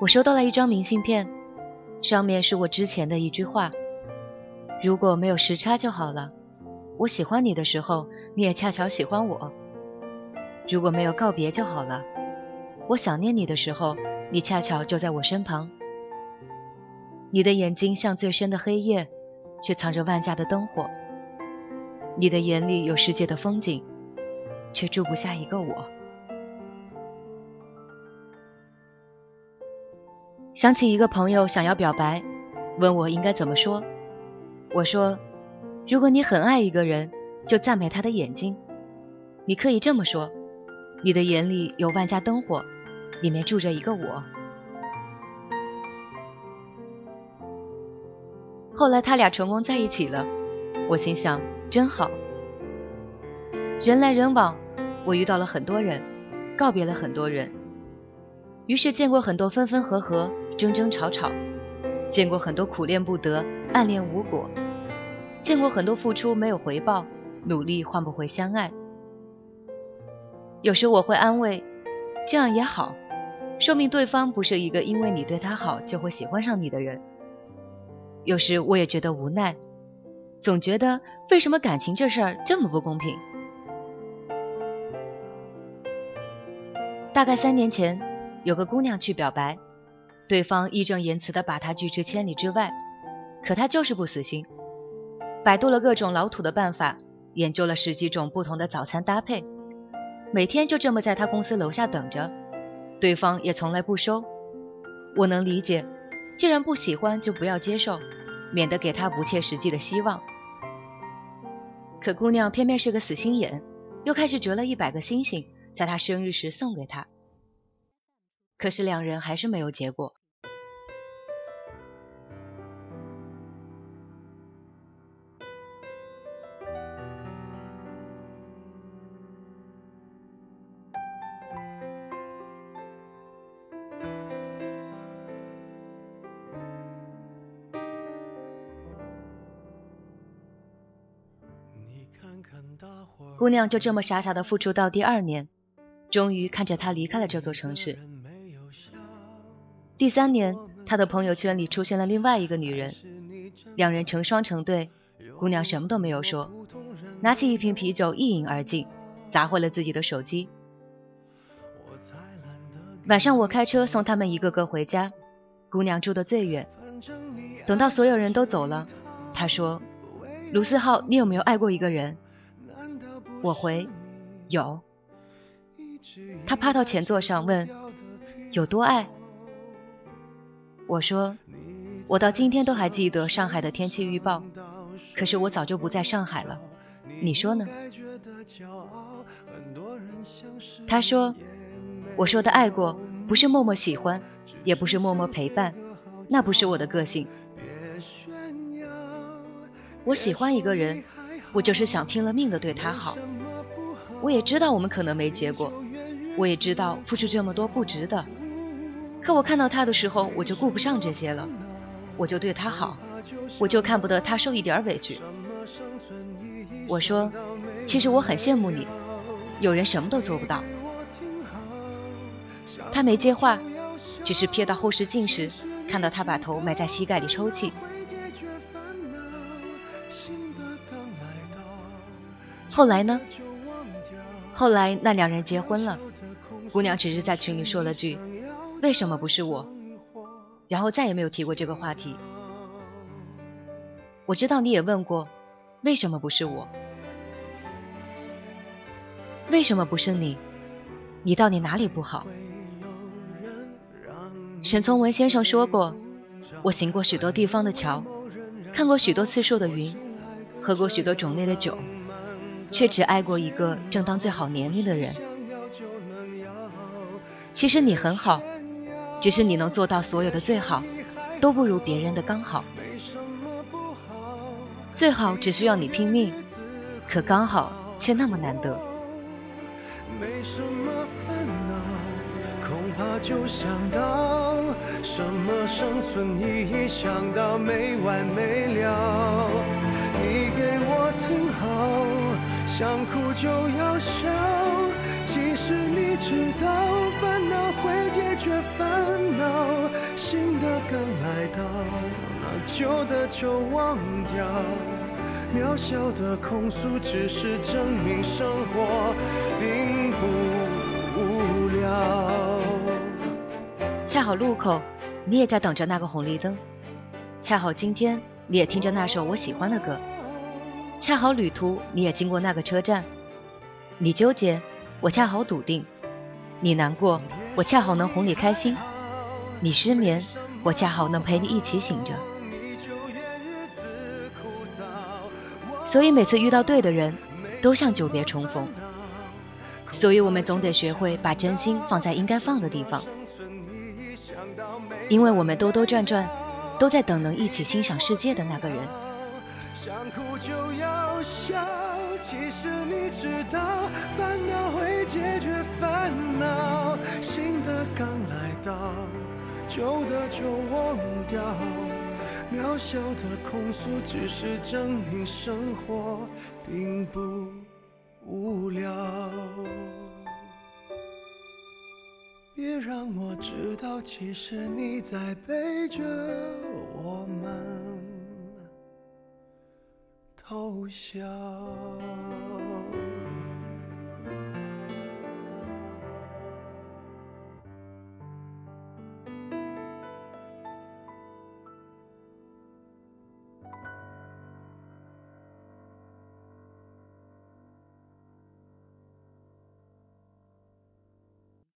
我收到了一张明信片，上面是我之前的一句话：“如果没有时差就好了。我喜欢你的时候，你也恰巧喜欢我。如果没有告别就好了。我想念你的时候，你恰巧就在我身旁。你的眼睛像最深的黑夜，却藏着万家的灯火。你的眼里有世界的风景，却住不下一个我。”想起一个朋友想要表白，问我应该怎么说。我说：“如果你很爱一个人，就赞美他的眼睛。你可以这么说：你的眼里有万家灯火，里面住着一个我。”后来他俩成功在一起了，我心想真好。人来人往，我遇到了很多人，告别了很多人，于是见过很多分分合合。争争吵吵，见过很多苦恋不得、暗恋无果，见过很多付出没有回报、努力换不回相爱。有时我会安慰，这样也好，说明对方不是一个因为你对他好就会喜欢上你的人。有时我也觉得无奈，总觉得为什么感情这事儿这么不公平？大概三年前，有个姑娘去表白。对方义正言辞地把他拒之千里之外，可他就是不死心，百度了各种老土的办法，研究了十几种不同的早餐搭配，每天就这么在他公司楼下等着，对方也从来不收。我能理解，既然不喜欢就不要接受，免得给他不切实际的希望。可姑娘偏偏是个死心眼，又开始折了一百个星星，在他生日时送给他。可是两人还是没有结果。姑娘就这么傻傻的付出到第二年，终于看着他离开了这座城市。第三年，他的朋友圈里出现了另外一个女人，两人成双成对。姑娘什么都没有说，拿起一瓶啤酒一饮而尽，砸坏了自己的手机。晚上我开车送他们一个个回家，姑娘住的最远。等到所有人都走了，她说：“卢思浩，你有没有爱过一个人？”我回：“有。”他趴到前座上问：“有多爱？”我说，我到今天都还记得上海的天气预报，可是我早就不在上海了，你说呢？他说，我说的爱过，不是默默喜欢，也不是默默陪伴，那不是我的个性。我喜欢一个人，我就是想拼了命的对他好。我也知道我们可能没结果，我也知道付出这么多不值得。可我看到他的时候，我就顾不上这些了，我就对他好，我就看不得他受一点委屈。我说，其实我很羡慕你，有人什么都做不到。他没接话，只是瞥到后视镜时，看到他把头埋在膝盖里抽泣。后来呢？后来那两人结婚了，姑娘只是在群里说了句。为什么不是我？然后再也没有提过这个话题。我知道你也问过，为什么不是我？为什么不是你？你到底哪里不好？沈从文先生说过：“我行过许多地方的桥，看过许多次数的云，喝过许多种类的酒，却只爱过一个正当最好年龄的人。其实你很好。”只是你能做到所有的最好，都不如别人的刚好。最好只需要你拼命，可刚好却那么难得。没什么烦恼，恐怕就想到什么生存意义，想到没完没了。你给我听好，想哭就要笑。其实你知道，烦恼会解决烦恼，新的刚来到，那旧的就忘掉。渺小的控诉，只是证明生活并不无聊。恰好路口，你也在等着那个红绿灯；恰好今天，你也听着那首我喜欢的歌；恰好旅途，你也经过那个车站。你纠结，我恰好笃定；你难过，我恰好能哄你开心；你失眠，我恰好能陪你一起醒着。所以每次遇到对的人，都像久别重逢。所以我们总得学会把真心放在应该放的地方，因为我们兜兜转转，都在等能一起欣赏世界的那个人。想哭就要笑，其实你知道，烦恼会解决烦恼，新的刚来到，旧的就忘掉。渺小的控诉，只是证明生活并不无聊。别让我知道，其实你在背着笑。